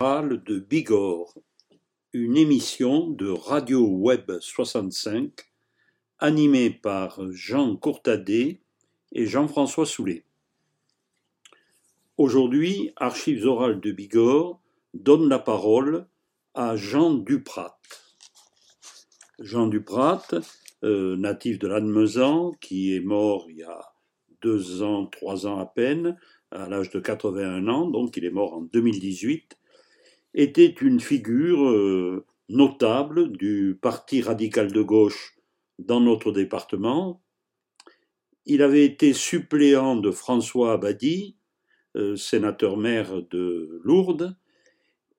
de Bigorre, une émission de Radio Web 65 animée par Jean Courtadet et Jean-François Soulet. Aujourd'hui, Archives orales de Bigorre donne la parole à Jean Duprat. Jean Duprat, euh, natif de Lannemezan, qui est mort il y a deux ans, trois ans à peine, à l'âge de 81 ans, donc il est mort en 2018, était une figure euh, notable du Parti radical de gauche dans notre département. Il avait été suppléant de François Abadi, euh, sénateur-maire de Lourdes,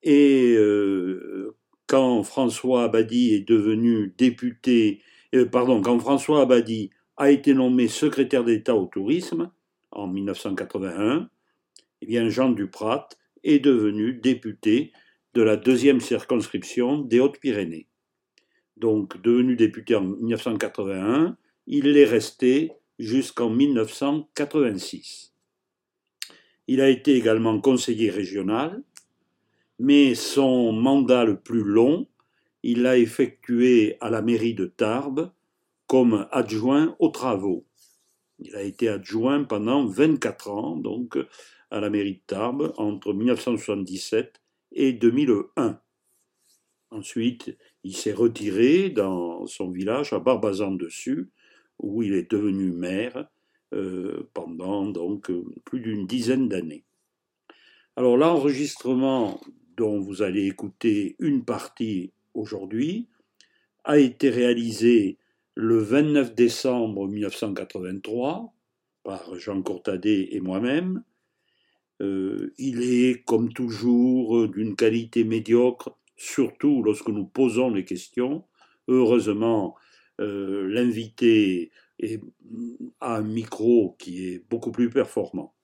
et euh, quand François Abadi est devenu député, pardon, quand François Abadi a été nommé secrétaire d'État au tourisme en 1981, eh bien Jean Duprat est devenu député de la deuxième circonscription des Hautes-Pyrénées. Donc, devenu député en 1981, il est resté jusqu'en 1986. Il a été également conseiller régional, mais son mandat le plus long, il l'a effectué à la mairie de Tarbes comme adjoint aux travaux. Il a été adjoint pendant 24 ans, donc, à la mairie de Tarbes, entre 1977 et 2001. Ensuite, il s'est retiré dans son village à Barbazan-Dessus, où il est devenu maire euh, pendant donc plus d'une dizaine d'années. Alors l'enregistrement dont vous allez écouter une partie aujourd'hui a été réalisé le 29 décembre 1983 par Jean Courtadet et moi-même euh, il est, comme toujours, d'une qualité médiocre, surtout lorsque nous posons les questions. Heureusement, euh, l'invité a un micro qui est beaucoup plus performant.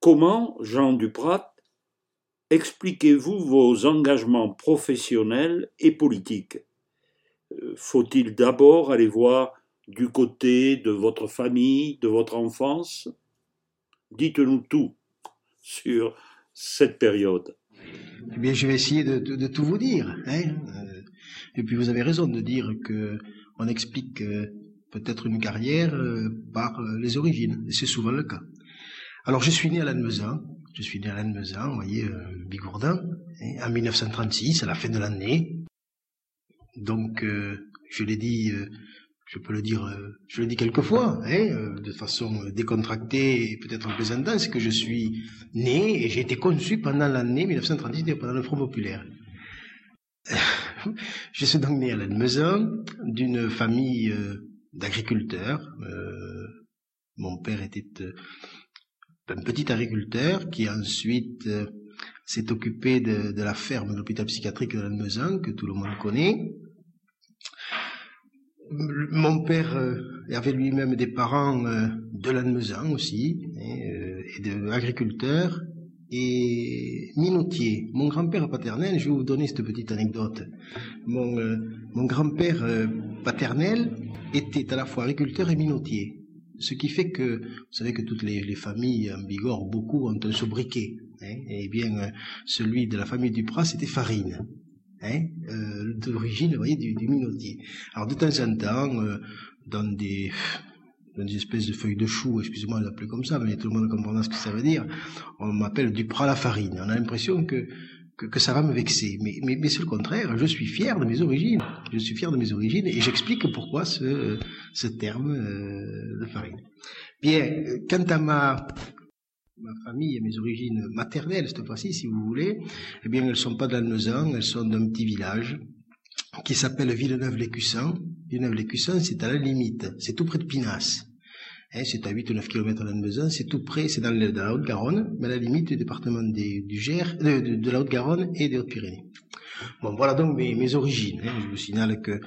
Comment, Jean Duprat, expliquez-vous vos engagements professionnels et politiques? Euh, Faut-il d'abord aller voir du côté de votre famille, de votre enfance? Dites-nous tout sur cette période. Eh bien, je vais essayer de, tout vous dire. Hein euh, et puis, vous avez raison de dire que on explique euh, peut-être une carrière euh, par les origines. Et c'est souvent le cas. Alors, je suis né à Lannemezan. Je suis né à Lannemezan, vous voyez, Bigourdin, hein, en 1936, à la fin de l'année. Donc, je l'ai dit je peux le dire, euh, je le dis quelquefois, hein, euh, de façon décontractée et peut-être en plaisantant, c'est que je suis né et j'ai été conçu pendant l'année 1938 pendant le Front populaire. je suis donc né à Lannemezan d'une famille euh, d'agriculteurs. mon père était un petit agriculteur qui ensuite s'est occupé de, de, la ferme de l'hôpital psychiatrique de Lannemezan, que tout le monde connaît mon père euh, avait lui-même des parents euh, de Lannemezan aussi, hein, euh, et de agriculteurs, et minotier. Mon grand-père paternel, je vais vous donner cette petite anecdote. Mon, mon grand-père paternel était à la fois agriculteur et minotier. Ce qui fait que, vous savez que toutes les, familles en Bigorre, beaucoup ont un sobriquet. Hein, et bien, celui de la famille Duprat, c'était Farine hein, euh, d'origine, voyez, du, du, minotier. Alors de temps en temps, euh, dans des espèces de feuilles de chou, excusez-moi de l'appeler comme ça, mais tout le monde comprendra ce que ça veut dire, on m'appelle du à la farine. On a l'impression que, que, ça va me vexer. Mais, mais, mais c'est le contraire, je suis fier de mes origines. Je suis fier de mes origines et j'explique pourquoi ce, ce terme euh, de farine. Bien, quant à ma ma famille et mes origines maternelles, cette fois-ci, si vous voulez, eh bien, elles ne sont pas d'Alnezan, elles sont d'un petit village qui s'appelle Villeneuve-les-Cussans. Villeneuve-les-Cussans, c'est à la limite, c'est tout près de Pinas. Hein, c'est à 8 ou 9 km d'Alnezan, c'est tout près, c'est dans, la Haute-Garonne, mais à la limite du département du Gers, de, la Haute-Garonne et des Hautes-Pyrénées. Bon, voilà donc mes, origines. Hein. Je vous signale que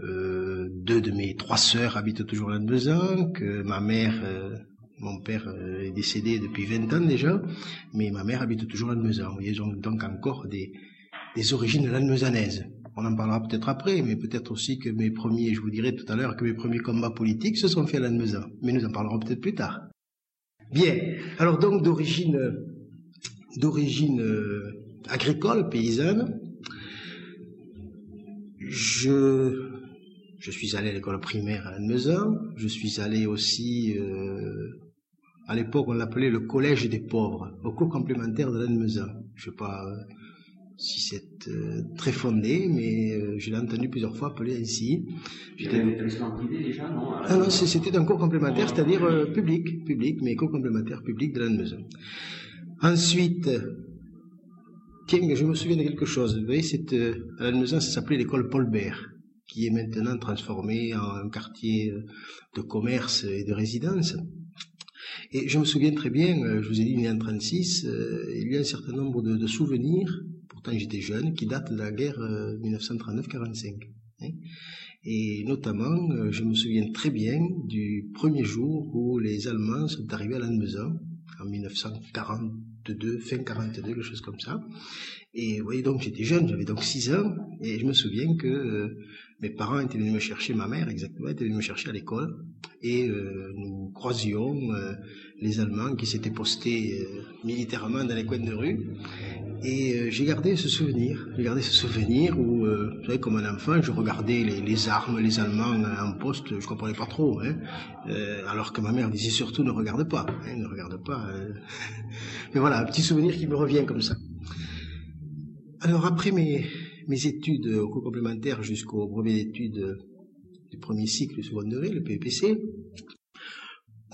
euh, deux de mes trois sœurs habitent toujours à Lannemezan, que ma mère euh, mon père euh, est décédé depuis 20 ans déjà, mais ma mère habite toujours à Vous voyez, donc encore des, des origines lannemezanaises. On en parlera peut-être après, mais peut-être aussi que mes premiers, je vous dirai tout à l'heure que mes premiers combats politiques se sont faits à Lannemezan. Mais nous en parlerons peut-être plus tard. Bien. Alors donc d'origine euh, agricole, paysanne, je je suis allé à l'école primaire à Lannemezan. Je suis allé aussi euh, à l'époque on l'appelait le collège des pauvres, au cours complémentaire de Lannemezan. Je sais pas euh, si c'est euh, très fondé, mais euh, je l'ai entendu plusieurs fois appeler ainsi. Privé déjà, non Ah non, c'était un cours complémentaire, c'est-à-dire euh, public, public, mais cours complémentaire public de Lannemezan. Ensuite, tiens, je me souviens de quelque chose. Vous voyez, c'est, à Lannemezan, ça s'appelait l'école Paul Bert, qui est maintenant transformée en un quartier de commerce et de résidence. Et je me souviens très bien, je vous ai dit, né 36, il y a un certain nombre de, souvenirs quand j'étais jeune, qui date de la guerre 1939-45. Euh, hein. Et notamment, euh, je me souviens très bien du premier jour où les Allemands sont arrivés à Lannemezan, en 1942, fin 42, quelque chose comme ça. Et vous voyez, donc j'étais jeune, j'avais donc 6 ans, et je me souviens que euh, mes parents étaient venus me chercher, ma mère exactement, était venue me chercher à l'école, et nous croisions les Allemands qui s'étaient postés militairement dans les coins de rue, et euh, j'ai gardé ce souvenir. J'ai gardé ce souvenir où, euh, vous savez, comme un enfant, je regardais les, armes, les Allemands en poste, je comprenais pas trop. Hein, euh, alors que ma mère disait surtout ne regarde pas, hein, ne regarde pas. Mais voilà, un petit souvenir qui me revient comme ça. Alors après mes, mes études au cours complémentaire jusqu'au brevet d'études du premier cycle du secondaire, le PPC,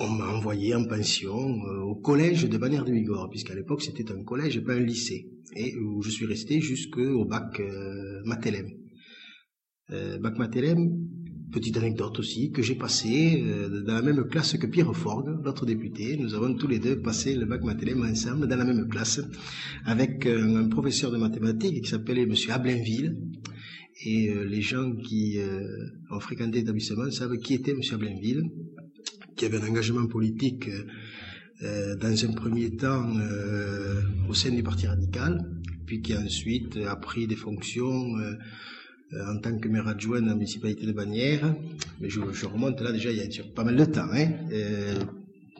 on m'a envoyé en pension euh, au collège de Bagnères de Bigorre, puisqu'à l'époque c'était un collège et pas un lycée, et où je suis resté jusqu'au bac euh. Euh, bac Matélem, petite anecdote aussi, que j'ai passé euh, dans la même classe que Pierre Forgue, l'autre député. Nous avons tous les deux passé le bac Matélem ensemble dans la même classe, avec un professeur de mathématiques qui s'appelait Monsieur Ablainville. Et les gens qui ont fréquenté l'établissement savent qui était Monsieur Ablainville qui avait un engagement politique euh, dans un premier temps euh, au sein du Parti radical, puis qui ensuite a pris des fonctions euh, en tant que maire adjoint de la municipalité de Bagnères. Mais je, remonte là déjà il y a pas mal de temps. Hein.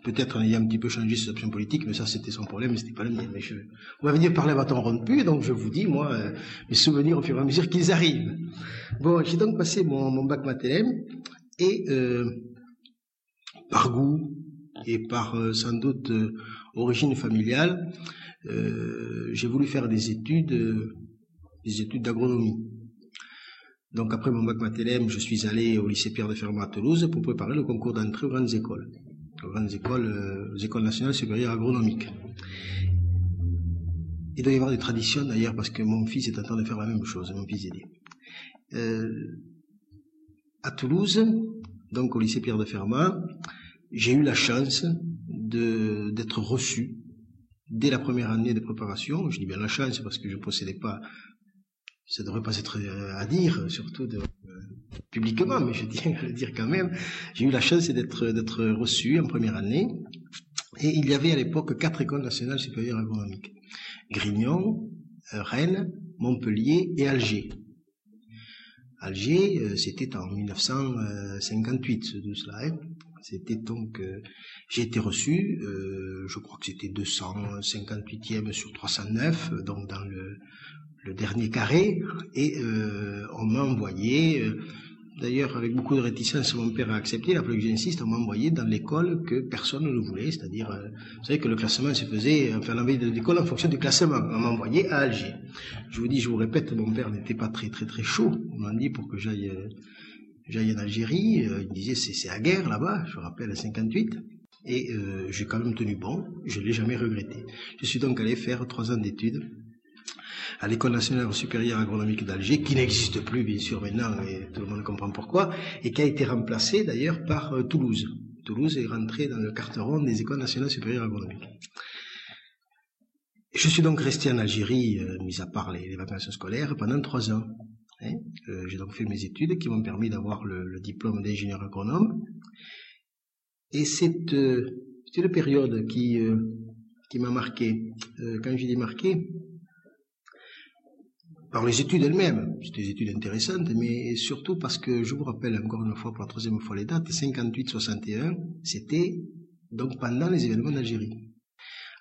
Peut-être en ayant un petit peu changé ses options politiques, mais ça c'était son problème, c'était pas le mien. Mais je, on dit de parler à bâton rompu, donc je vous dis, moi, mes souvenirs au fur et à mesure qu'ils arrivent. Bon, j'ai donc passé mon, mon bac matélème, et par goût et par euh, sans doute euh, origine familiale, euh, j'ai voulu faire des études, des études d'agronomie. Donc après mon bac matélème, je suis allé au lycée Pierre de Fermat à Toulouse pour préparer le concours d'entrée aux grandes écoles, aux grandes écoles, aux écoles nationales supérieures agronomiques. Il doit y avoir des traditions d'ailleurs parce que mon fils est en train de faire la même chose, mon fils aîné. Euh, à Toulouse, donc au lycée Pierre de Fermat, j'ai eu la chance d'être reçu dès la première année de préparation. Je dis bien la chance parce que je ne possédais pas, ça devrait pas être à dire, surtout de, euh, publiquement, mais je tiens à le dire quand même. J'ai eu la chance d'être d'être reçu en première année. Et il y avait à l'époque quatre écoles nationales supérieures agronomiques. Grignon, euh, Rennes, Montpellier et Alger. Alger, euh, c'était en 1958, ce tout cela. Hein. C'était donc, euh, j'ai été reçu, euh, je crois que c'était 258e sur 309, donc dans le, le dernier carré, et euh, on m'a envoyé, d'ailleurs avec beaucoup de réticence, mon père a accepté, la plus que j'insiste, on m'a envoyé dans l'école que personne ne voulait, c'est-à-dire, vous savez que le classement se faisait, enfin l'envie de l'école en fonction du classement, on m'a envoyé à Alger. Je vous dis, je vous répète, mon père n'était pas très très très chaud, on m'a dit pour que j'aille J'allais en Algérie, euh, il me disait c'est la guerre là-bas, je me rappelle, à 58. Et euh, j'ai quand même tenu bon, je ne l'ai jamais regretté. Je suis donc allé faire trois ans d'études à l'École nationale supérieure agronomique d'Alger, qui n'existe plus bien sûr maintenant, et tout le monde comprend pourquoi, et qui a été remplacée d'ailleurs par euh, Toulouse. Toulouse est rentrée dans le carteron des écoles nationales supérieures agronomiques. Je suis donc resté en Algérie, euh, mis à part les, vacances scolaires, pendant trois ans. Hein. Euh, j'ai donc fait mes études qui m'ont permis d'avoir le, diplôme d'ingénieur agronome. Et c'est une période qui, qui m'a marqué. quand je dis marqué, par les études elles-mêmes, c'était des études intéressantes, mais surtout parce que je vous rappelle encore une fois pour la troisième fois les dates, 58-61, c'était donc pendant les événements d'Algérie.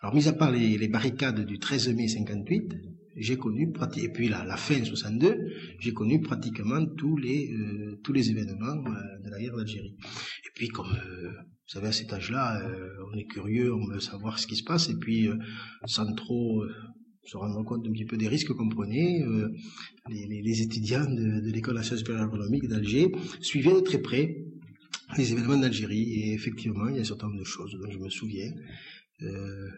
Alors, mis à part les, barricades du 13 mai 58, j'ai connu et puis la, la fin 62, j'ai connu pratiquement tous les euh, événements euh, de la guerre d'Algérie. Et puis comme euh, vous savez à cet âge-là, on est curieux, on veut savoir ce qui se passe, et puis sans trop se rendre compte un petit peu des risques qu'on prenait, euh, les, étudiants de, l'école nationale supérieure agronomique d'Alger suivaient de très près les événements d'Algérie, et effectivement, il y a un certain nombre de choses dont je me souviens, euh,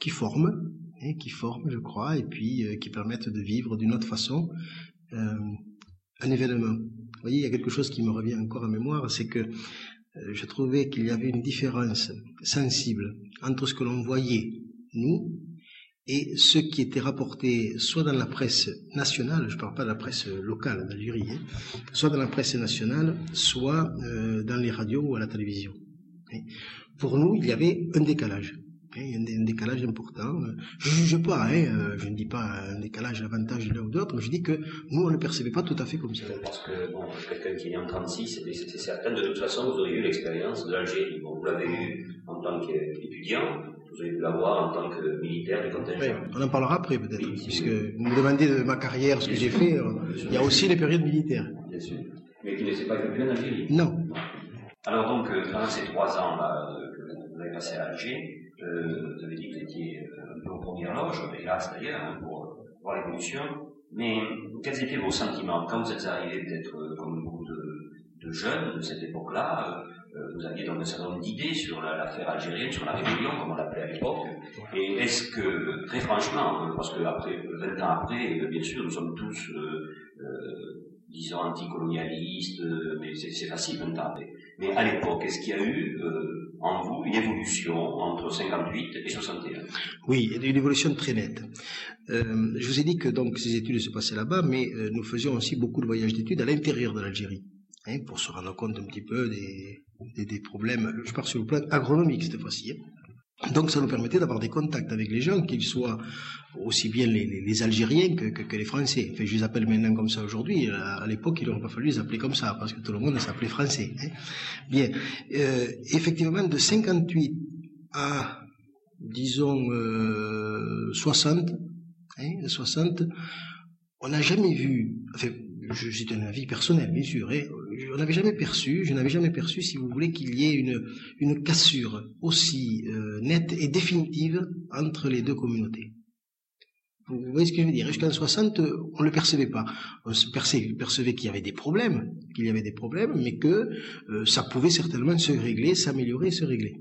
qui forment, hein, qui forment, je crois, et puis euh, qui permettent de vivre d'une autre façon un événement. Vous voyez, il y a quelque chose qui me revient encore en mémoire, c'est que je trouvais qu'il y avait une différence sensible entre ce que l'on voyait, nous, et ce qui était rapporté soit dans la presse nationale, je ne parle pas de la presse locale d'Algérie, hein, soit dans la presse nationale, soit euh, dans les radios ou à la télévision. hein. Pour nous, il y avait un décalage. hein, un, décalage important. Je ne juge pas, euh, je ne dis pas un décalage à l'avantage de l'un ou de l'autre, mais je dis que nous, on ne le percevait pas tout à fait comme ça. Parce que, bon, quelqu'un qui est né en 36, c'est certain, de toute façon, vous auriez eu l'expérience de l'Algérie. Vous l'avez eu en tant qu'étudiant, vous avez pu l'avoir en tant que militaire du Oui, contingent. on en parlera après peut-être, Oui, puisque vous me demandez de ma carrière, ce que j'ai fait, euh, il y a aussi les périodes militaires. Bien sûr. Mais qui ne s'est pas effectué en Algérie. Non, Alors donc, euh, pendant ces trois ans là, euh, que vous avez passé à Alger, euh, vous avez dit que vous étiez euh, aux premières loges, hélas d'ailleurs, hein, pour euh, voir l'évolution. Mais quels étaient vos sentiments quand vous êtes arrivé peut-être euh, comme beaucoup de, de jeunes de cette époque-là euh, euh, Vous aviez donc un certain nombre d'idées sur la- l'affaire algérienne, sur la rébellion, comme on l'appelait à l'époque. Et est-ce que, très franchement, euh, parce que après, 20 ans après, euh, bien sûr, nous sommes tous, euh, euh, disons, anticolonialistes, mais c'est facile 20 ans après. Mais à l'époque, est-ce qu'il y a eu euh, en vous une évolution entre 58 et 61 oui, une évolution très nette. Je vous ai dit que donc ces études se passaient là-bas, mais nous faisions aussi beaucoup de voyages d'études à l'intérieur de l'Algérie, hein, pour se rendre compte un petit peu des, des, problèmes, je pars sur le plan agronomique cette fois-ci. hein. Donc ça nous permettait d'avoir des contacts avec les gens, qu'ils soient aussi bien les, Algériens que, les Français. Je les appelle maintenant comme ça aujourd'hui. À, l'époque, il n'aurait pas fallu les appeler comme ça, parce que tout le monde s'appelait Français. hein. Bien. Euh, effectivement, de 58 à, disons, euh, 60, hein, 60, on n'a jamais vu, c'est un avis personnel, bien sûr, hein, on n'avait jamais perçu, je n'avais jamais perçu, si vous voulez, qu'il y ait une, une cassure aussi euh, nette et définitive entre les deux communautés. Vous voyez ce que je veux dire? Jusqu'en 60, on ne le percevait pas. On se percevait, qu'il y avait des problèmes, qu'il y avait des problèmes, mais que euh, ça pouvait certainement se régler, s'améliorer, se régler.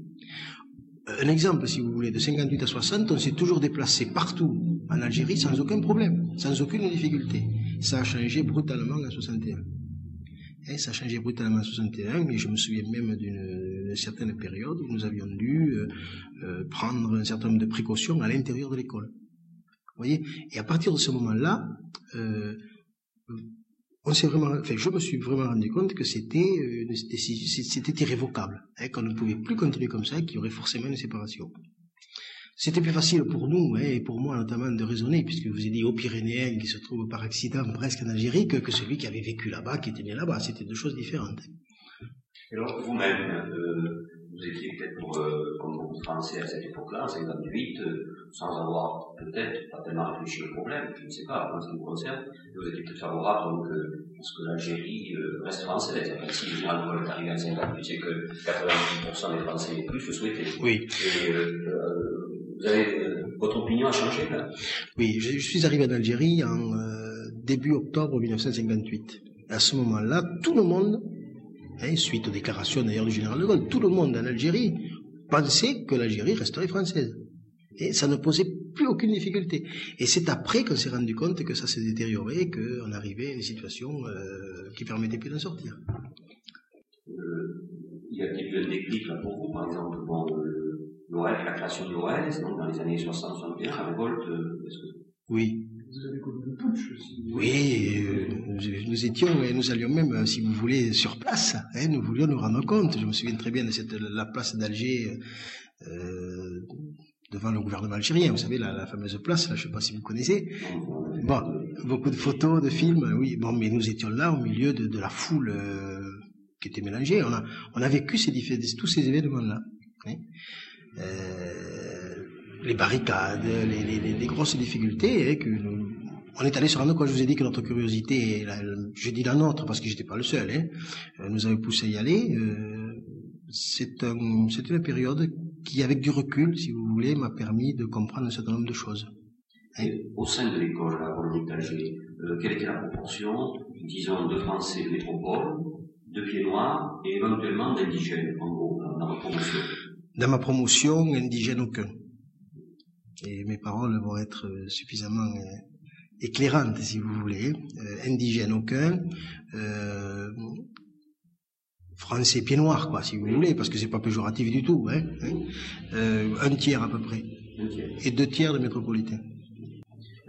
Euh, Un exemple, si vous voulez, de 58 à 60, on s'est toujours déplacé partout en Algérie sans aucun problème, sans aucune difficulté. Ça a changé brutalement en 61. Et ça a changé brutalement en 61, et je me souviens même d'une certaine période où nous avions dû euh, euh, prendre un certain nombre de précautions à l'intérieur de l'école. Vous voyez? Et à partir de ce moment-là, on s'est vraiment, enfin, je me suis vraiment rendu compte que c'était euh, c'était irrévocable, hein, qu'on ne pouvait plus continuer comme ça, qu'il y aurait forcément une séparation. C'était plus facile pour nous, hein, et pour moi notamment, de raisonner, puisque vous avez dit aux Pyrénéens qui se trouvent par accident presque en Algérie, que, celui qui avait vécu là-bas, qui était né là-bas. C'était deux choses différentes. Et alors, vous-même, euh, vous étiez peut-être euh, beaucoup de Français à cette époque-là, en 58, euh, sans avoir peut-être pas tellement réfléchi au problème, je ne sais pas, en ce qui me concerne, vous étiez peut-être favorable donc, euh, à ce que l'Algérie euh, reste française. Si le général de Gaulle est arrivé en 58, c'est que 90% des Français et plus le souhaitaient. Oui, Et euh, euh, vous avez, euh, votre opinion a changé là? Oui. Je, je suis arrivé en Algérie en euh, début octobre 1958. À ce moment-là, tout le monde, hein, suite aux déclarations d'ailleurs du général de Gaulle, tout le monde en Algérie pensait que l'Algérie resterait française. Et ça ne posait plus aucune difficulté. Et c'est après qu'on s'est rendu compte que ça s'est détérioré, qu'on arrivait à une situation euh, qui permettait plus d'en sortir. euh, il y a eu un déclic là pour vous, par exemple, bon, euh, l'ORL, la création de l'ORL, donc dans les années 60-61, la révolte, euh, est-ce que Oui. Vous avez connu le putsch aussi. Oui, euh, nous, étions et nous allions même, si vous voulez, sur place. hein, nous voulions nous rendre compte. Je me souviens très bien de cette, la place d'Alger euh, devant le gouvernement algérien. Vous savez, la, fameuse place, je ne sais pas si vous connaissez. Bon, beaucoup de photos, de films, oui. Bon, mais nous étions là au milieu de, la foule euh, qui était mélangée. On a, on a vécu ces, tous ces événements-là. Euh, les barricades, les, grosses difficultés, on est allé se rendre compte, je vous ai dit que notre curiosité, je dis la nôtre parce que j'étais pas le seul, hein, euh, nous avait poussé à y aller. C'est un, une période qui, avec du recul, si vous voulez, m'a permis de comprendre un certain nombre de choses. Hein? au sein de l'école à la d'Alger, euh, quelle était la proportion, disons, de Français de métropole, de pieds noirs et éventuellement d'indigènes, en gros, dans ma promotion? Dans ma promotion, indigène aucun. Et mes paroles vont être suffisamment éclairante, si vous voulez, euh, indigène aucun, euh, français pied noir, quoi, si vous voulez, parce que c'est pas péjoratif du tout, hein, hein. Euh, un tiers à peu près, et deux tiers de métropolitains.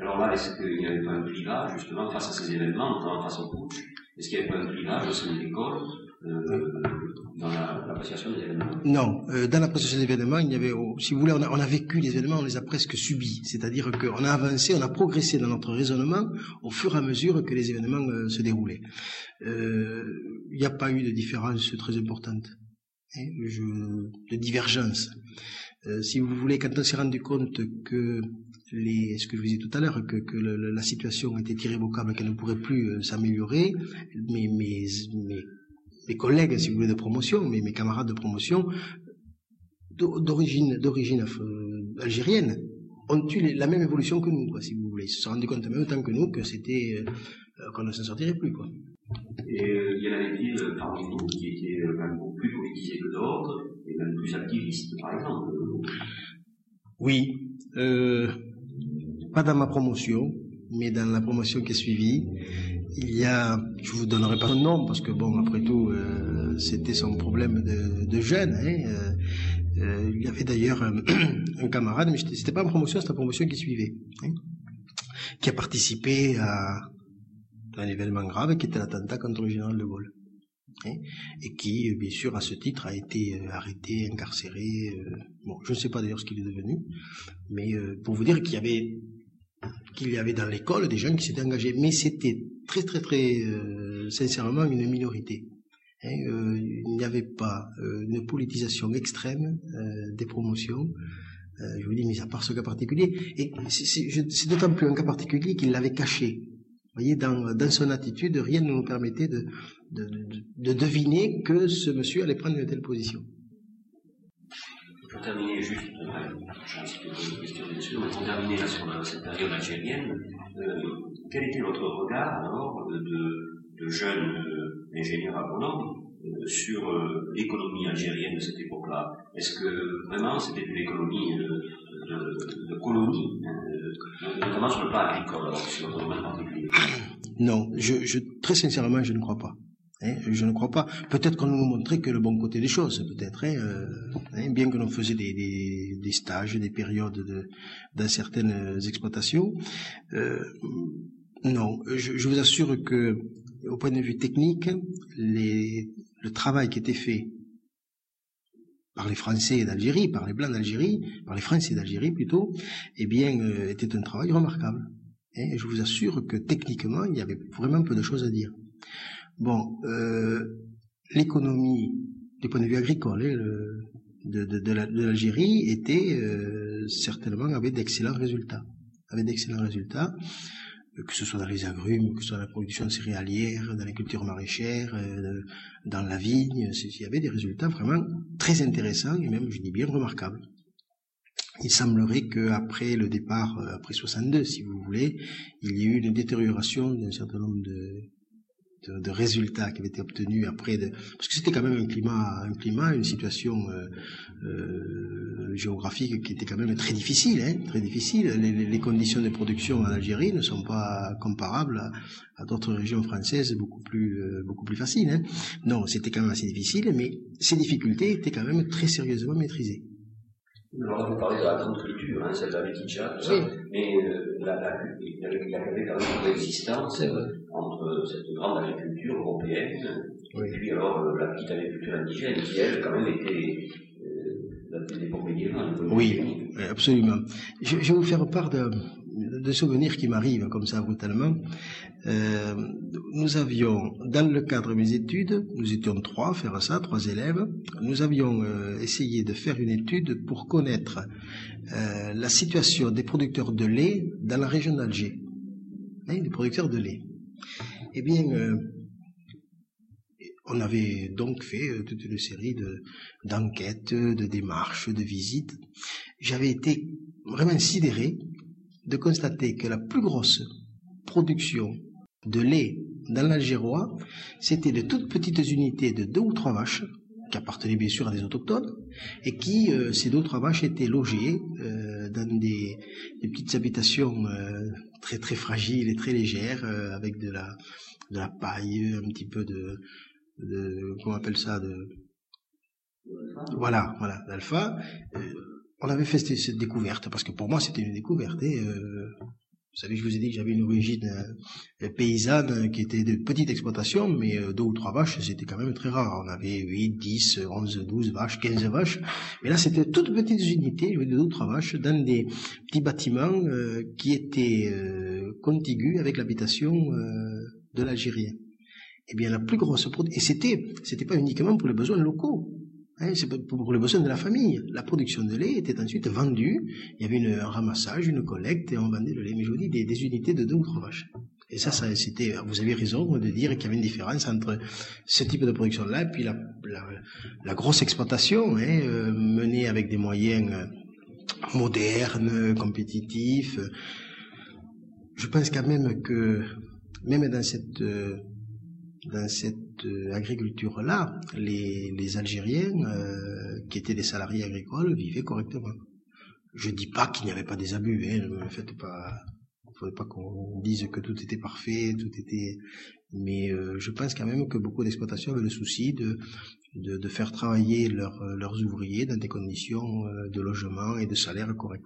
Alors là, est-ce qu'il n'y avait pas un clivage, justement, face à ces événements, notamment face au putsch Est-ce qu'il n'y avait pas un clivage au sein de l'école dans l'appréciation des événements Non, euh, dans l'appréciation des événements, il y avait, si vous voulez, on a, vécu les événements, on les a presque subis. C'est-à-dire qu'on a avancé, on a progressé dans notre raisonnement au fur et à mesure que les événements euh, se déroulaient. Euh, il n'y a pas eu de différence très importante, hein, de divergence. Euh, si vous voulez, quand on s'est rendu compte que ce que je vous disais tout à l'heure, que, la situation était irrévocable, qu'elle ne pourrait plus s'améliorer, mes mes collègues, si vous voulez, de promotion, mes, mes camarades de promotion, d'origine, d'origine euh, algérienne, ont eu la même évolution que nous, quoi, si vous voulez. Ils se sont rendus compte même temps que nous que c'était euh, euh, qu'on ne s'en sortirait plus, quoi. Et il y en avait des parmi nous qui étaient même plus politisés que d'autres, et même plus activistes, par exemple. Oui, pas dans ma promotion, mais dans la promotion qui est suivie, il y a, je vous donnerai pas son nom parce que bon, après tout, euh, c'était son problème de, de jeune. Hein, euh, euh il y avait d'ailleurs un, camarade, mais c'était pas une promotion, c'était la promotion qui suivait, hein, qui a participé à, un événement grave qui était l'attentat contre le général de Gaulle. Hein, et qui, bien sûr, à ce titre, a été arrêté, incarcéré. Bon, je ne sais pas d'ailleurs ce qu'il est devenu, mais pour vous dire qu'il y avait qu'il y avait dans l'école des gens qui s'étaient engagés, mais c'était très très très euh, sincèrement une minorité. Hein, euh, il n'y avait pas euh, une politisation extrême des promotions. je vous dis, mais à part ce cas particulier, et c'est d'autant plus un cas particulier qu'il l'avait caché. Vous voyez, dans, dans, son attitude, rien ne nous permettait de, de deviner que ce monsieur allait prendre une telle position. Pour terminer, juste, je sais que une question bien sûr, mais pour terminer sur cette période algérienne, euh, quel était votre regard alors de, de jeunes euh, ingénieurs agronomes euh, sur euh, l'économie algérienne de cette époque-là? Est-ce que vraiment c'était une économie de, de, de colonie, hein, notamment sur le plan agricole, alors, sur votre domaine particulier? Non, je, très sincèrement, je ne crois pas. Hein, je ne crois pas. Peut-être qu'on nous montrait que le bon côté des choses, peut-être. Hein, euh, hein, bien que l'on faisait des, stages, des périodes de, dans certaines exploitations. Euh, non, je, vous assure que, au point de vue technique, le travail qui était fait par les Français d'Algérie, par les Blancs d'Algérie, par les Français d'Algérie plutôt, eh bien, euh, était un travail remarquable. Et je vous assure que techniquement, il y avait vraiment peu de choses à dire. Bon, euh, l'économie, du point de vue agricole, hein, de, de, l'Algérie était euh, certainement avait d'excellents résultats, avait d'excellents résultats, euh, que ce soit dans les agrumes, que ce soit dans la production céréalière, dans la culture maraîchère, euh, dans la vigne, il y avait des résultats vraiment très intéressants et même, je dis bien, remarquables. Il semblerait qu'après le départ, euh, après 62, si vous voulez, il y ait eu une détérioration d'un certain nombre de, de, de, résultats qui avaient été obtenus après, de, parce que c'était quand même un climat, un climat, une situation euh, euh, géographique qui était quand même très difficile, hein, très difficile. Les, les, conditions de production en Algérie ne sont pas comparables à, à d'autres régions françaises beaucoup plus, euh, beaucoup plus faciles. Hein. Non, c'était quand même assez difficile, mais ces difficultés étaient quand même très sérieusement maîtrisées. Alors, vous parlez de la grande culture, hein, celle de la tout ça, mais euh, la, la, il y avait entre cette grande agriculture européenne et puis alors euh, la petite agriculture indigène qui, elle, quand même était euh, la l'époque médiévale. Oui, absolument. Je, je, vais vous faire part de, de souvenirs qui m'arrivent comme ça brutalement. Euh, nous avions, dans le cadre de mes études, nous étions trois faire ça, trois élèves, nous avions euh, essayé de faire une étude pour connaître euh, la situation des producteurs de lait dans la région d'Alger. Hein, des producteurs de lait. Eh bien, euh, on avait donc fait euh, toute une série de, d'enquêtes, de démarches, de visites. J'avais été vraiment sidéré de constater que la plus grosse production de lait dans l'Algérois, c'était de toutes petites unités de deux ou trois vaches, qui appartenaient bien sûr à des autochtones, et qui, euh, ces deux ou trois vaches, étaient logées dans des, petites habitations euh, très très fragiles et très légères, euh, avec de la, de la paille, un petit peu de, comment on appelle ça, de voilà, voilà, d'alpha. Euh, on avait fait cette, découverte parce que pour moi c'était une découverte. Vous savez, je vous ai dit que j'avais une origine euh, paysanne qui était de petite exploitation, mais euh, deux ou trois vaches, c'était quand même très rare. On avait 8, 10, 11, 12 vaches, 15 vaches. Mais là, c'était toutes petites unités, de deux ou trois vaches, dans des petits bâtiments euh, qui étaient contigus avec l'habitation de l'Algérien. Eh bien, la plus grosse et c'était, c'était pas uniquement pour les besoins locaux. Hein, c'est pour les besoins de la famille. La production de lait était ensuite vendue. Il y avait un ramassage, une collecte, et on vendait le lait. Mais je vous dis, des, unités de deux ou trois vaches. Et ça, ça c'était, vous avez raison de dire qu'il y avait une différence entre ce type de production-là et puis la, grosse exploitation, hein, euh, menée avec des moyens modernes, compétitifs. Je pense quand même que, même dans cette, dans cette agriculture-là, les, les, Algériens, euh, qui étaient des salariés agricoles, vivaient correctement. Je dis pas qu'il n'y avait pas des abus, hein, ne faites pas, faudrait pas qu'on dise que tout était parfait, tout était, mais euh, je pense quand même que beaucoup d'exploitations avaient le souci de, de, faire travailler leurs, ouvriers dans des conditions euh, de logement et de salaire correctes.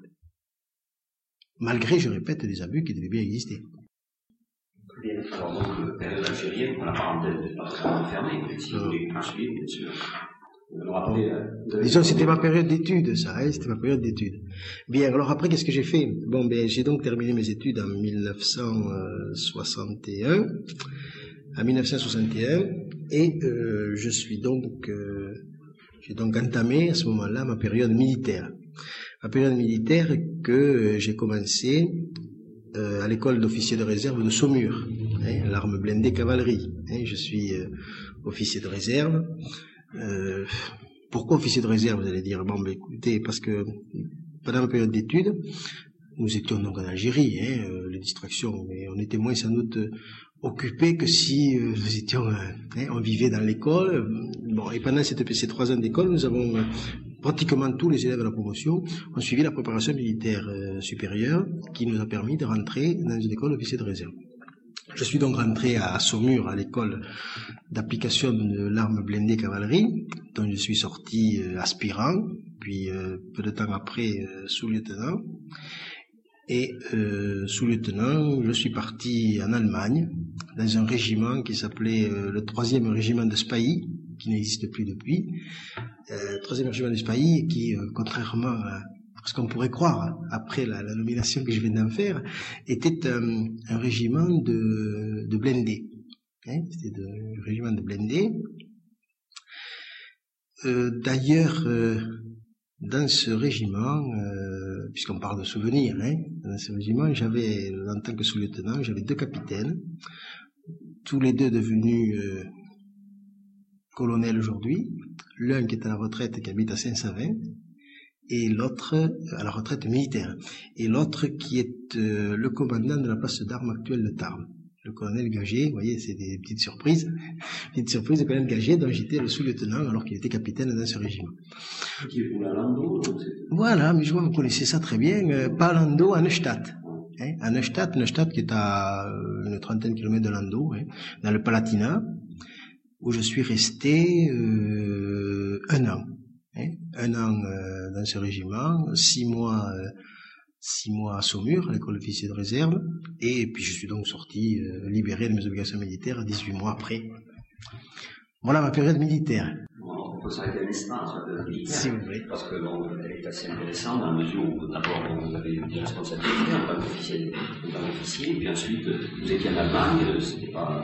Malgré, je répète, des abus qui devaient bien exister. Disons, c'était ma période d'études, ça, hein, c'était ma période d'études. Bien, alors après, qu'est-ce que j'ai fait? Bon, ben, j'ai donc terminé mes études en 1961, en 1961, et euh, je suis donc, euh, j'ai donc entamé à ce moment-là ma période militaire. Ma période militaire que euh, j'ai commencé à l'école d'officier de réserve de Saumur, hein, l'arme blindée cavalerie. Hein, je suis euh, officier de réserve. Euh, pourquoi officier de réserve, vous allez dire? Bon, ben écoutez, parce que pendant la période d'études, nous étions donc en Algérie, hein, les distractions, mais on était moins sans doute occupés que si nous étions, on vivait dans l'école. Bon, et pendant ces trois ans d'école, nous avons pratiquement tous les élèves de la promotion ont suivi la préparation militaire euh, supérieure qui nous a permis de rentrer dans une école d'officier de réserve. Je suis donc rentré à Saumur, à l'école d'application de l'arme blindée cavalerie, dont je suis sorti euh, aspirant, puis euh, peu de temps après sous-lieutenant. Et sous-lieutenant, je suis parti en Allemagne, dans un régiment qui s'appelait le troisième régiment de Spahi, qui n'existe plus depuis, euh, troisième régiment d'Espagne, qui, euh, contrairement à ce qu'on pourrait croire après la, nomination que je viens d'en faire, était un, régiment de, de blindés. Hein, C'était un régiment de blindés. Euh, D'ailleurs, dans ce régiment, puisqu'on parle de souvenirs, hein, dans ce régiment, j'avais, en tant que sous-lieutenant, j'avais deux capitaines, tous les deux devenus euh, colonel aujourd'hui, l'un qui est à la retraite et qui habite à Saint-Savin, et l'autre à la retraite militaire, et l'autre qui est euh, le commandant de la place d'armes actuelle de Tarbes. Le colonel Gagé, vous voyez, c'est des petites surprises, petites surprises du colonel Gagé, dont j'étais le sous-lieutenant alors qu'il était capitaine dans ce régiment. Qui est pour la Lando Voilà, mais je vois que vous connaissez ça très bien, euh, pas Lando, à Neustadt. Hein, à Neustadt, Neustadt qui est à euh, une trentaine de kilomètres de Lando, hein, dans le Palatinat, où je suis resté euh, un an. Hein, un an euh, dans ce régiment, six mois, euh, six mois à Saumur, à l'école officier de réserve, et puis je suis donc sorti libéré de mes obligations militaires 18 mois après. Voilà ma période militaire. On peut s'arrêter un instant sur période militaire. Si vous voulez. Parce que bon, elle est assez intéressante dans la mesure où d'abord vous avez des responsabilités en tant qu'officier, qu'officier, puis ensuite vous étiez en Allemagne, c'était pas,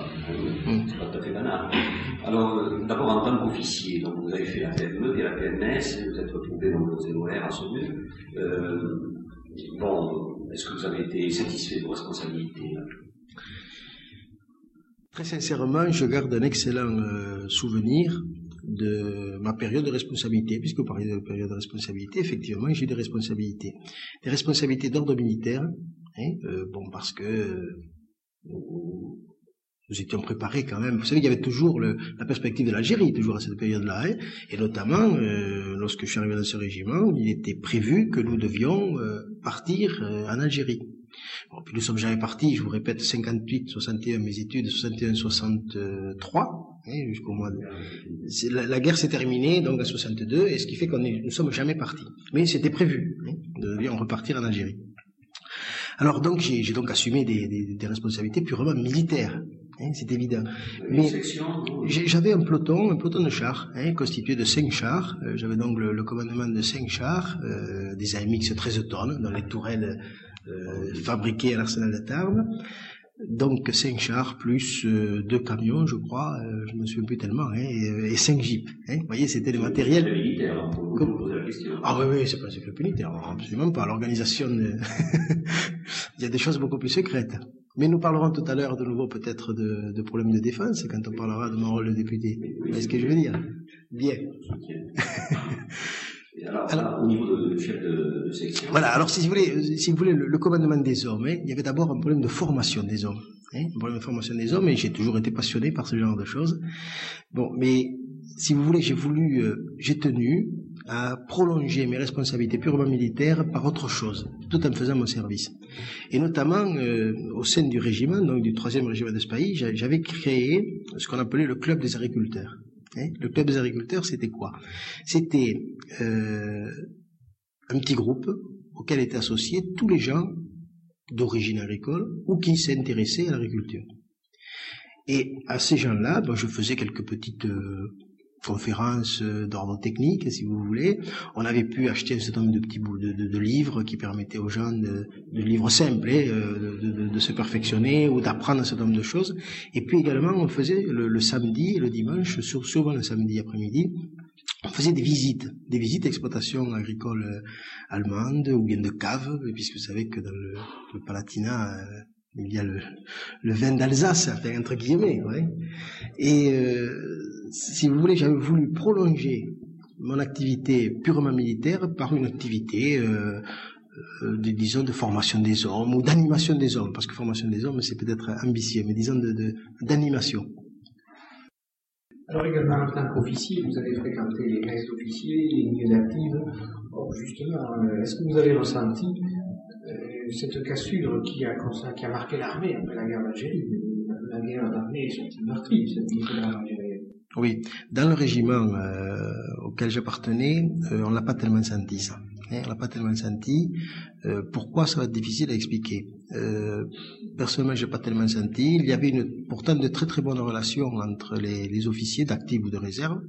Mm. pas tout à fait banal. Alors euh, d'abord en tant qu'officier, donc vous avez fait la PME puis la PMS, vous êtes retrouvé dans vos LOR à Saumur. Euh, bon, est-ce que vous avez été satisfait de vos responsabilités Très sincèrement, je garde un excellent euh, souvenir de ma période de responsabilité, puisque vous parlez de période de responsabilité, effectivement, j'ai des responsabilités. Des responsabilités d'ordre militaire, hein, euh, bon, parce que euh, nous étions préparés quand même. Vous savez, il y avait toujours la perspective de l'Algérie, toujours à cette période-là, hein, et notamment, euh, lorsque je suis arrivé dans ce régiment, il était prévu que nous devions partir en Algérie. Bon, puis nous sommes jamais partis, je vous répète, 58, 61 mes études, 61, 63, hein, jusqu'au mois de... La, la guerre s'est terminée donc en 62, et ce qui fait qu'on est, nous sommes jamais partis. Mais c'était prévu, hein, nous devions repartir en Algérie. Alors donc j'ai j'ai donc assumé des, des- des responsabilités purement militaires, hein, c'est évident. Mais- J'avais un peloton, un peloton de chars, hein, constitué de cinq chars. Euh, J'avais donc le, le commandement de cinq chars, euh, des AMX 13 tonnes, dans les tourelles euh, fabriquées à l'arsenal de Tarbes. Donc cinq chars plus euh, deux camions, je crois, euh, je me souviens plus tellement, hein, et, et cinq jeeps. Hein. Vous voyez, c'était le matériel. C'est Comme- question. Ah oui, oui, c'est pas un secret militaire, absolument pas. L'organisation, de- il y a des choses beaucoup plus secrètes. Mais nous parlerons tout à l'heure de nouveau peut-être de, de problèmes de défense quand on parlera de mon rôle de député. Vous voyez ce que je veux dire? Bien. Alors, au niveau de, chef de, section, Voilà, alors si vous voulez, euh, si vous voulez le, commandement des hommes, hein, il y avait d'abord un problème de formation des hommes. Hein, un problème de formation des hommes, et j'ai toujours été passionné par ce genre de choses. Bon, mais si vous voulez, j'ai voulu, euh, j'ai tenu à prolonger mes responsabilités purement militaires par autre chose, tout en faisant mon service. Et notamment, euh, au sein du régiment, donc du troisième régiment de Spahi, j'a- j'avais créé ce qu'on appelait le club des agriculteurs. Le club des agriculteurs, c'était quoi? C'était euh, un petit groupe auquel étaient associés tous les gens d'origine agricole ou qui s'intéressaient à l'agriculture. Et à ces gens-là, ben, je faisais quelques petites euh, conférences euh, d'ordre technique, si vous voulez. On avait pu acheter un certain nombre de petits bouts de, de- de livres qui permettaient aux gens de, de livres simples, euh, de, se perfectionner ou d'apprendre un certain nombre de choses. Et puis également, on faisait le, le samedi et le dimanche, souvent le samedi après-midi, on faisait des visites, des visites d'exploitation agricole euh, allemande ou bien de cave, puisque vous savez que dans le, le Palatinat, il y a le, vin d'Alsace, entre guillemets. Et euh, si vous voulez, j'avais voulu prolonger mon activité purement militaire par une activité, euh, euh, de- disons, de formation des hommes ou d'animation des hommes, parce que formation des hommes, c'est peut-être ambitieux, mais disons de- de- d'animation. Alors également en tant qu'officier, vous avez fréquenté les classes d'officiers, les milieux d'actifs. Or, justement, est-ce que vous avez ressenti cette cassure qui a, qui a marqué l'armée après la guerre d'Algérie La guerre d'armée est sortie meurtrie, cette guerre. Oui, dans le régiment euh, auquel j'appartenais, euh, on l'a pas tellement senti ça. Hein, l'a pas tellement senti. Euh, pourquoi ça va être difficile à expliquer euh, Personnellement, j'ai pas tellement senti. Il y avait une, pourtant de très très bonnes relations entre les, les officiers d'actifs ou de réserve.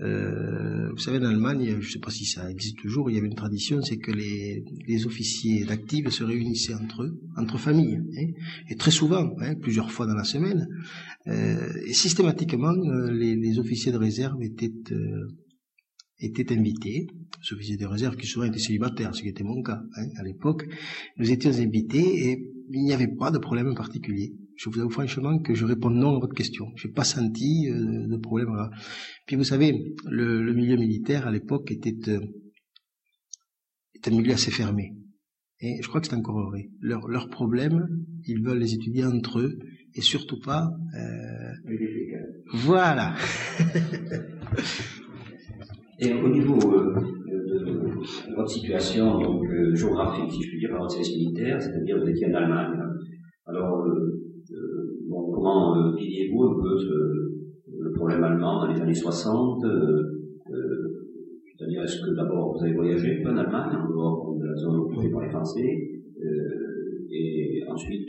Euh, vous savez, en Allemagne, je sais pas si ça existe toujours, il y avait une tradition, c'est que les, les officiers d'actifs se réunissaient entre eux, entre familles, hein, et très souvent, hein, plusieurs fois dans la semaine. Euh, et systématiquement, euh, les, les officiers de réserve étaient, euh, étaient invités, les officiers de réserve qui souvent étaient célibataires, ce qui était mon cas hein, à l'époque. Nous étions invités et il n'y avait pas de problème particulier. Je vous avoue franchement que je réponds non à votre question. Je n'ai pas senti euh, de problème là. Puis vous savez, le, le milieu militaire à l'époque était, euh, était un milieu assez fermé. Et je crois que c'est encore vrai. Leurs leurs problèmes, ils veulent les étudier entre eux et surtout pas. euh, voilà. Et au niveau euh, de, votre situation donc, euh, géographique, si je puis dire, par votre service militaire, c'est-à-dire vous étiez en Allemagne. Alors, euh, bon, comment viviez-vous un peu le problème allemand dans les années 60 euh, euh, C'est-à-dire, est-ce que d'abord vous avez voyagé un peu en Allemagne, en dehors de la zone occupée par les Français Et ensuite,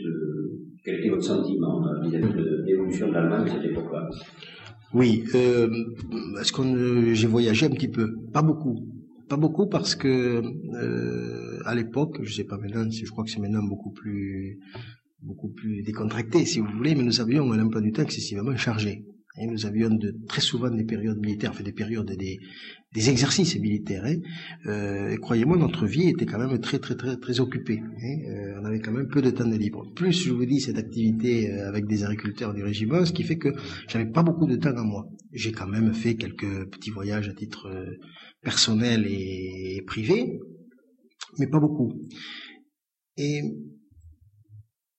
quel était votre sentiment vis-à-vis de l'évolution de l'Allemagne à cette époque-là? Oui, euh, est-ce qu'on j'ai voyagé un petit peu, pas beaucoup, pas beaucoup parce que euh, à l'époque, je sais pas maintenant, je crois que c'est maintenant beaucoup plus beaucoup plus décontracté si vous voulez, mais nous avions un emploi du temps excessivement chargé. Et nous avions de, très souvent des périodes militaires, enfin des périodes des, des exercices militaires. Hein. Euh, croyez-moi, notre vie était quand même très très très très occupée. Hein. Euh, on avait quand même peu de temps de libre. Plus je vous dis cette activité euh, avec des agriculteurs du régiment, ce qui fait que j'avais pas beaucoup de temps à moi. J'ai quand même fait quelques petits voyages à titre euh, personnel et privé, mais pas beaucoup. Et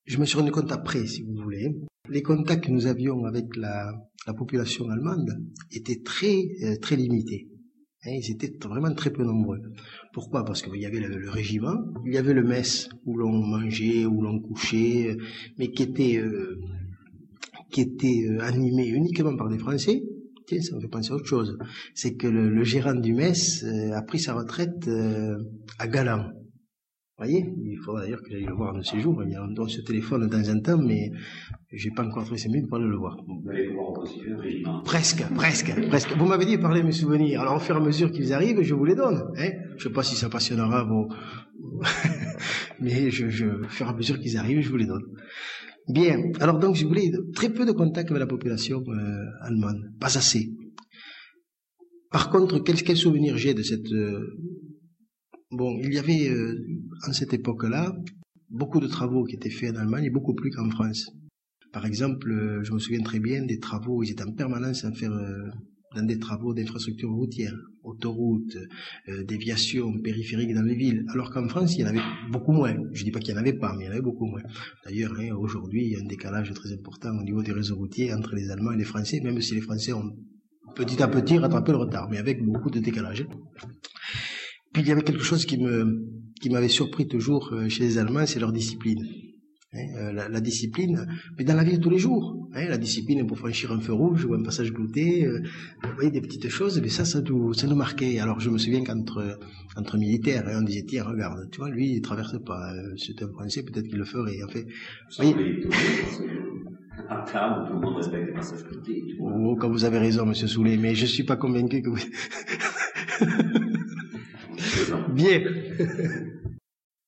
je me suis rendu compte après, si vous voulez, les contacts que nous avions avec la, la population allemande étaient très très limités. Hein, ils étaient vraiment très peu nombreux. Pourquoi? Parce qu'il y avait le, régiment, il y avait le mess où l'on mangeait, où l'on couchait, euh, mais qui était, euh, qui était euh, animé uniquement par des Français. Tiens, ça me fait penser à autre chose. C'est que le, le, gérant du mess a pris sa retraite à Galant voyez, il faudra d'ailleurs que j'aille le voir de ces jours. Il y a un ce téléphone de temps en temps, mais j'ai pas encore trouvé ces minutes pour aller le voir. Vous allez pouvoir reconstituer le régiment. Presque, presque, presque. Vous m'avez dit parler de mes souvenirs. Alors, au fur et à mesure qu'ils arrivent, je vous les donne. Hein je sais pas si ça passionnera vos... mais je, je, au fur et à mesure qu'ils arrivent, je vous les donne. Bien. Alors, donc, je voulais très peu de contact avec la population euh, allemande. Pas assez. Par contre, quel, quel souvenir j'ai de cette... Euh, Bon, il y avait euh, en cette époque-là beaucoup de travaux qui étaient faits en Allemagne et beaucoup plus qu'en France. Par exemple, euh, je me souviens très bien des travaux, ils étaient en permanence à faire euh, dans des travaux d'infrastructures routières, autoroutes, déviations périphériques dans les villes, alors qu'en France, il y en avait beaucoup moins. Je dis pas qu'il y en avait pas, mais il y en avait beaucoup moins. D'ailleurs, hein, aujourd'hui, il y a un décalage très important au niveau des réseaux routiers entre les Allemands et les Français, même si les Français ont petit à petit rattrapé le retard, mais avec beaucoup de décalage. Puis il y avait quelque chose qui me qui m'avait surpris toujours euh, chez les Allemands, c'est leur discipline. Hein, euh, la, la, discipline, mais dans la vie de tous les jours. Hein, la discipline pour franchir un feu rouge ou un passage clouté, euh, vous voyez des petites choses, mais ça, ça nous, ça nous marquait. Alors je me souviens qu'entre entre militaires, hein, on disait tiens regarde, tu vois, lui il traverse pas. Euh, c'est un Français, peut-être qu'il le ferait. En fait, oui. À table, tout le monde respecte les passages cloutés. Oh, quand vous avez raison, Monsieur Soulet, mais je suis pas convaincu que vous. Bien.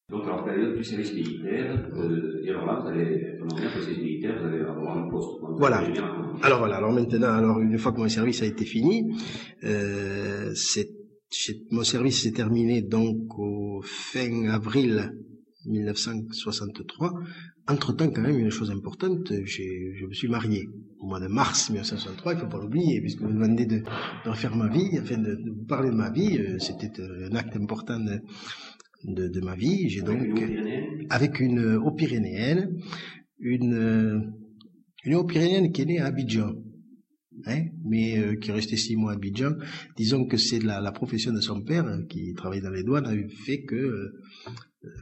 Donc, en période du service militaire, euh, et alors là, vous allez, pendant le service militaire, vous allez avoir un poste. Voilà. Alors voilà, alors maintenant, alors une fois que mon service a été fini, euh, c'est, mon service s'est terminé donc au fin avril 1963. Entre-temps, quand même, une chose importante, je me suis marié au mois de mars 1963, il faut pas l'oublier, puisque vous me demandez de, de, refaire ma vie, afin de, de, vous parler de ma vie, euh, c'était euh, un acte important de, de, de ma vie. J'ai donc, avec une eau pyrénéenne, une, une eau pyrénéenne qui est née à Abidjan. Hein, mais euh, qui est resté six mois à Abidjan. Disons que c'est la, la, profession de son père, qui travaille dans les douanes, a fait que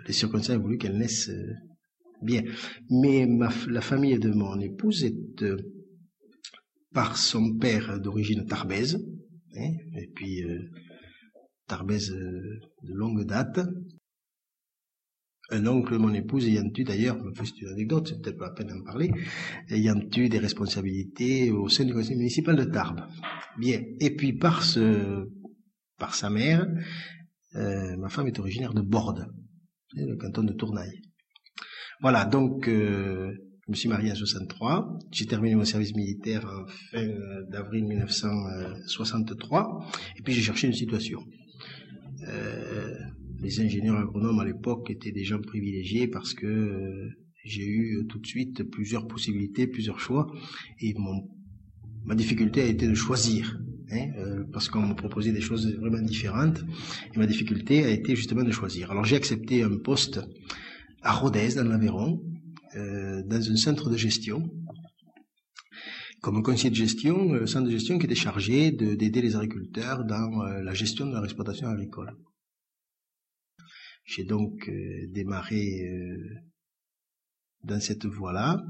les circonstances ont voulu qu'elle naisse euh, bien. Mais ma, la famille de mon épouse est euh, par son père d'origine tarbaise, hein, et puis euh, tarbaise de longue date. Un oncle de mon épouse ayant eu d'ailleurs, c'est une anecdote, c'est peut-être pas la peine d'en parler, ayant eu des responsabilités au sein du conseil municipal de Tarbes. Bien. Et puis par par sa mère, ma femme est originaire de Le canton de Tournaille. Voilà, donc euh, je me suis marié en 63, j'ai terminé mon service militaire en fin euh, d'avril 1963, et puis j'ai cherché une situation. Euh, les ingénieurs agronomes à l'époque étaient des gens privilégiés parce que euh, j'ai eu tout de suite plusieurs possibilités, plusieurs choix, et mon, ma difficulté a été de choisir. Hein, euh, parce qu'on me proposait des choses vraiment différentes. Et ma difficulté a été justement de choisir. Alors j'ai accepté un poste à Rodez, dans l'Aveyron, euh, dans un centre de gestion, comme conseiller de gestion, euh, centre de gestion qui était chargé d'aider les agriculteurs dans la gestion de leur exploitation agricole. J'ai donc démarré dans cette voie-là.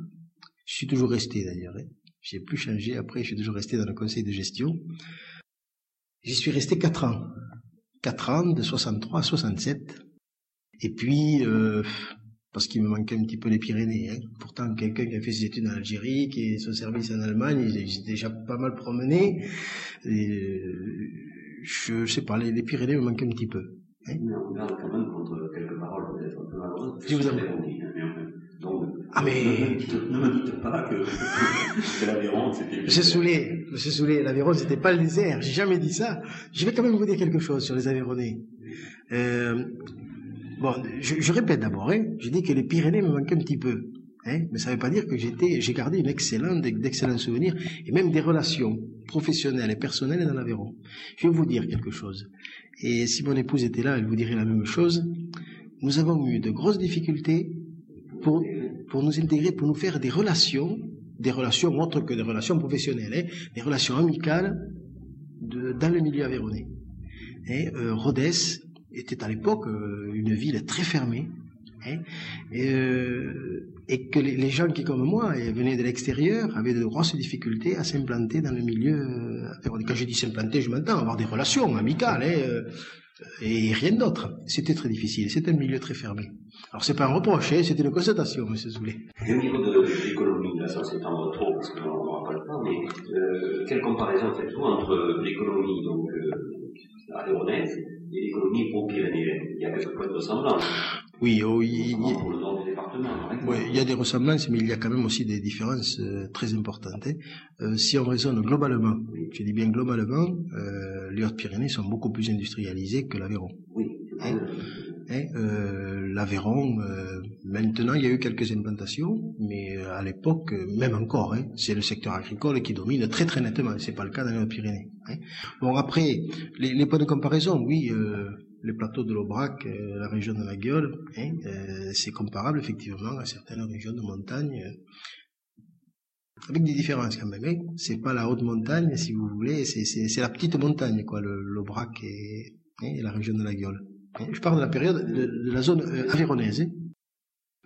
Je suis toujours resté d'ailleurs. Hein. J'ai plus changé. Après, je suis toujours resté dans le conseil de gestion. J'y suis resté quatre ans. Quatre ans, de 63 à 67. Et puis, euh, parce qu'il me manquait un petit peu les Pyrénées. Hein. Pourtant, quelqu'un qui a fait ses études en Algérie, qui est son service en Allemagne, il s'est déjà pas mal promené. Et, je sais pas, les, Pyrénées me manquaient un petit peu. Hein. On quand même contre quelques paroles peut-être un peu vous avez... Donc, ah mais... Ne me dites, pas que, que l'Aveyron c'était... Monsieur Soulet, Monsieur Soulet, l'Aveyron c'était pas le désert, j'ai jamais dit ça. Je vais quand même vous dire quelque chose sur les Aveyronnais. Euh, bon, je, je répète d'abord, hein, je dis que les Pyrénées me manquent un petit peu. Hein, mais ça ne veut pas dire que j'étais, j'ai gardé une excellente, d'excellents souvenirs et même des relations professionnelles et personnelles dans l'Aveyron. Je vais vous dire quelque chose. Et si mon épouse était là, elle vous dirait la même chose. Nous avons eu de grosses difficultés pour, nous intégrer, pour nous faire des relations, des relations autres que des relations professionnelles, hein, des relations amicales dans le milieu aveyronnais. Et, euh, Rhodes était à l'époque euh, une ville très fermée, hein, et, euh, et, que les, gens qui, comme moi, venaient de l'extérieur, avaient de grosses difficultés à s'implanter dans le milieu aveyronnais. Quand je dis s'implanter, je m'entends avoir des relations amicales, hein, et rien d'autre. C'était très difficile. C'était un milieu très fermé. Alors c'est pas un reproche, hein, c'était une constatation, Monsieur Zoulet. Et au niveau de l'économie, là, ça s'étend trop parce qu'on n'en parle pas, mais euh, quelle comparaison faites-vous entre l'économie donc euh, et l'économie pyrénéenne Il y a quelques points de ressemblance. Oui, oh, il, Oui, il y a des ressemblances, mais il y a quand même aussi des différences euh, très importantes. Hein. Euh, si on raisonne globalement, je dis bien globalement, euh, les Hautes-Pyrénées sont beaucoup plus industrialisées que l'Aveyron. Oui. Hein hein, L'Aveyron, maintenant il y a eu quelques implantations, mais à l'époque, même encore, hein, c'est le secteur agricole qui domine très très nettement. C'est pas le cas dans les Hautes-Pyrénées. Hein. Bon après, les, les, points de comparaison, oui, les plateaux de l'Aubrac, la région de la Gueule, hein, c'est comparable effectivement à certaines régions de montagne avec des différences quand même. Hein. C'est pas la haute montagne, si vous voulez, c'est la petite montagne, quoi, l'Aubrac et, et, la région de la Gueule. Je parle de la période de, la zone euh, avéronaise. Hein.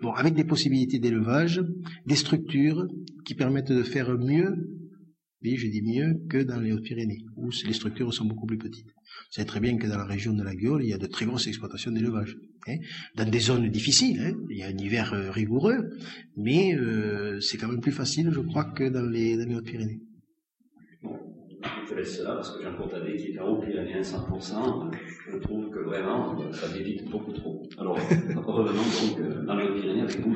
Bon, avec des possibilités d'élevage, des structures qui permettent de faire mieux, oui, je dis mieux, que dans les Hautes-Pyrénées, où les structures sont beaucoup plus petites. Vous savez très bien que dans la région de la Gueule, il y a de très grosses exploitations d'élevage. Hein, dans des zones difficiles, hein, il y a un hiver euh, rigoureux, mais euh, c'est quand même plus facile, je crois, que dans les, dans les Hautes-Pyrénées je laisse cela parce que j'ai un Contadé qui est en Haut-Pyrénées 100%. Je trouve que vraiment, ça débite beaucoup trop. Alors, revenons donc euh, dans les Hautes-Pyrénées avec vous.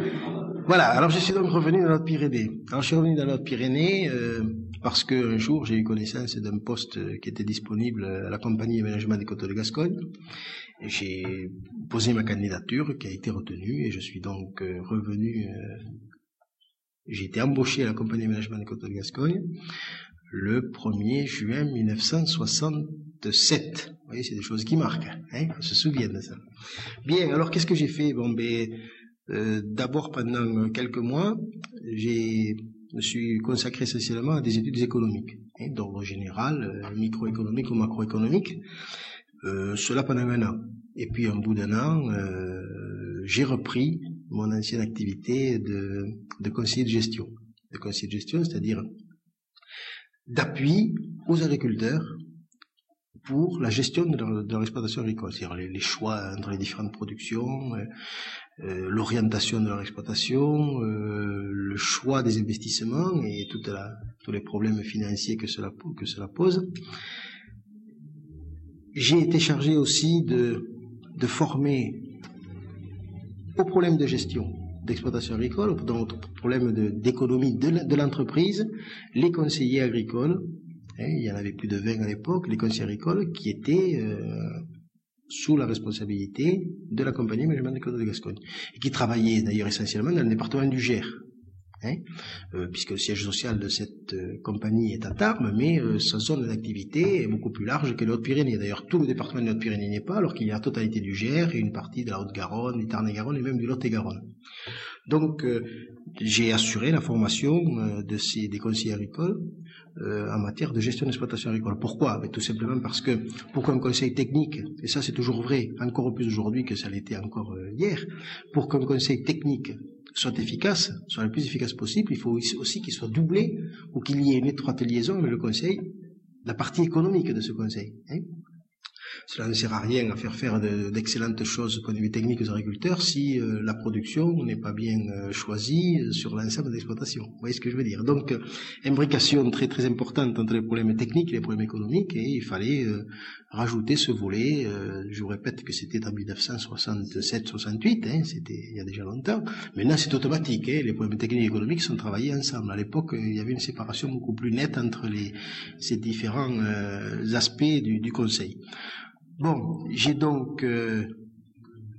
Voilà, alors je suis donc revenu dans les Hautes-Pyrénées. Alors je suis revenu dans les Hautes-Pyrénées euh, parce qu'un jour j'ai eu connaissance d'un poste qui était disponible à la compagnie d'aménagement des Côtes de Gascogne. J'ai posé ma candidature qui a été retenue et je suis donc euh, revenu. Euh, j'ai été embauché à la compagnie d'aménagement des Côtes de Gascogne le 1er juin 1967. Vous voyez, c'est des choses qui marquent, hein on se souvient de ça. Bien, alors qu'est-ce que j'ai fait? Bon, ben, euh, d'abord pendant quelques mois, j'ai me suis consacré essentiellement à des études économiques, hein, d'ordre général, euh, microéconomique ou macroéconomique. Euh, cela pendant un an. Et puis, un bout d'un an, euh, j'ai repris mon ancienne activité de conseiller de gestion. De conseiller de gestion, c'est-à-dire d'appui aux agriculteurs pour la gestion de leur, exploitation agricole, c'est-à-dire les, choix entre les différentes productions, euh, l'orientation de leur exploitation, euh, le choix des investissements et toute tous les problèmes financiers que cela, que cela pose. J'ai été chargé aussi de, de former aux problèmes de gestion d'exploitation agricole, donc problème d'économie de, l'entreprise, les conseillers agricoles, hein, il y en avait plus de 20 à l'époque, les conseillers agricoles qui étaient euh, sous la responsabilité de la compagnie Management des Côtes de Gascogne, et qui travaillaient d'ailleurs essentiellement dans le département du Gers. Hein, euh, puisque le siège social de cette euh, compagnie est à Tarbes, mais euh, sa zone d'activité est beaucoup plus large que les Hautes-Pyrénées. D'ailleurs, tout le département de Hautes-Pyrénées n'est pas, alors qu'il y a la totalité du Gers et une partie de la Haute-Garonne, du Tarn-et-Garonne et même du Lot-et-Garonne. Donc, j'ai assuré la formation de ces, des conseillers agricoles en matière de gestion d'exploitation agricole. Pourquoi? Ben, Tout simplement parce que pour qu'un conseil technique, et ça c'est toujours vrai, encore plus aujourd'hui que ça l'était encore hier, pour qu'un conseil technique soit efficace, soit le plus efficace possible, il faut aussi qu'il soit doublé ou qu'il y ait une étroite liaison avec le conseil, la partie économique de ce conseil. Hein. Cela ne sert à rien à faire faire d'excellentes choses au point de vue technique aux agriculteurs si euh, la production n'est pas bien euh, choisie sur l'ensemble de l'exploitation. Vous voyez ce que je veux dire? Donc, euh, imbrication très très importante entre les problèmes techniques et les problèmes économiques, et il fallait rajouter ce volet. je vous répète que c'était en 1967-68, hein, c'était il y a déjà longtemps. Maintenant, c'est automatique. Hein, les problèmes techniques et économiques sont travaillés ensemble. À l'époque, il y avait une séparation beaucoup plus nette entre les, ces différents aspects du, du Conseil. Bon, j'ai donc euh,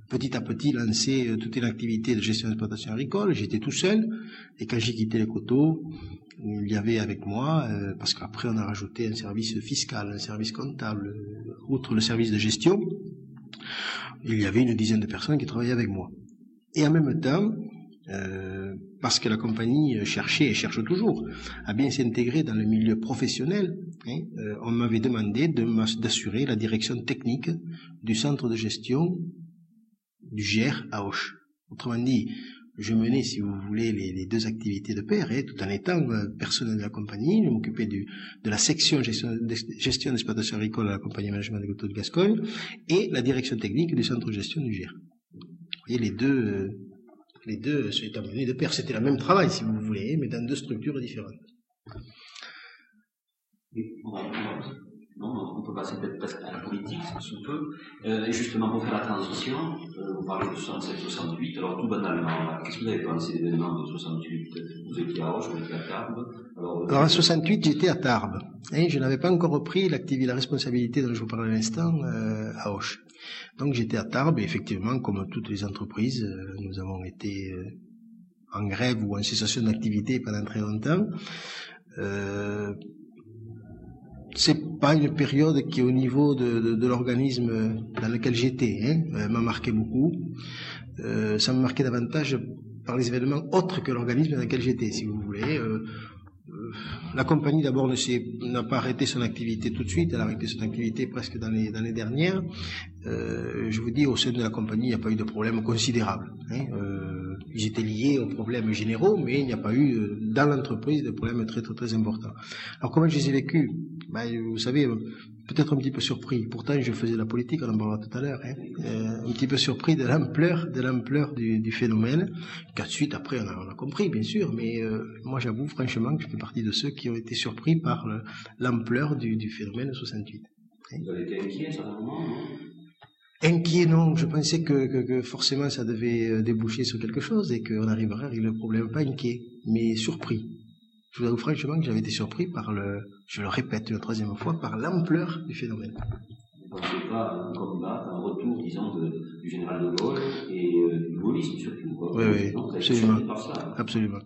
petit à petit lancé euh, toute une activité de gestion d'exploitation agricole. J'étais tout seul et quand j'ai quitté les coteaux, il y avait avec moi, euh, parce qu'après on a rajouté un service fiscal, un service comptable, outre le service de gestion, il y avait une dizaine de personnes qui travaillaient avec moi. Et en même temps, euh, parce que la compagnie cherchait et cherche toujours à bien s'intégrer dans le milieu professionnel, hein, euh, on m'avait demandé d'assurer la direction technique du centre de gestion du GER à Auch. Autrement dit, je menais, si vous voulez, les, deux activités de pair, hein, tout en étant euh, personnel de la compagnie, je m'occupais de la section gestion, gestion d'exploitation agricole à la compagnie management des coteaux de Gascogne, et la direction technique du centre de gestion du GER. Vous voyez, les deux, les deux sont amenés de pair. C'était le même travail, si vous voulez, mais dans deux structures différentes. Non, on peut passer peut-être presque à la politique, si on peut. Euh, justement, pour faire la transition, euh, vous parlez de 67-68, alors tout banalement, qu'est-ce que vous avez pensé des événements de 68 Vous étiez à Roche, vous étiez à Tarbes alors, alors, en 68, j'étais à Tarbes. Et je n'avais pas encore repris l'activité, la responsabilité dont je vous parlais à l'instant euh, à Auch. Donc j'étais à Tarbes et effectivement, comme toutes les entreprises, euh, nous avons été euh, en grève ou en cessation d'activité pendant très longtemps. Euh, c'est pas une période qui, au niveau de, l'organisme dans lequel j'étais, hein, m'a marqué beaucoup. Euh, ça m'a marqué davantage par les événements autres que l'organisme dans lequel j'étais, si vous voulez. Euh, la compagnie d'abord n'a pas arrêté son activité tout de suite, elle a arrêté son activité presque dans les, dans dernières. Euh, je vous dis, au sein de la compagnie, il n'y a pas eu de problème considérable. Hein. Euh, ils étaient liés aux problèmes généraux, mais il n'y a pas eu euh, dans l'entreprise de problèmes très très importants. Alors comment je les ai vécus? Ben, Vous savez, peut-être un petit peu surpris. Pourtant, je faisais la politique, on en parlera tout à l'heure. Hein. Euh, un petit peu surpris de l'ampleur, de l'ampleur du, du, phénomène. Qu'ensuite, après, on a, compris, bien sûr. Mais euh, moi, j'avoue franchement que je fais partie de ceux qui ont été surpris par l'ampleur du, du, phénomène 68. Vous avez été inquiet non? Inquiet, non. Je pensais que, que, que, forcément ça devait euh, déboucher sur quelque chose et qu'on arriverait à régler le problème. Pas inquiet, mais surpris. Je vous avoue franchement que j'avais été surpris par le, je le répète une troisième fois, par l'ampleur du phénomène. Vous ne pas un combat, un retour, disons, de, du général de Gaulle et euh, du gaullisme surtout. Oui, oui, absolument. Absolument.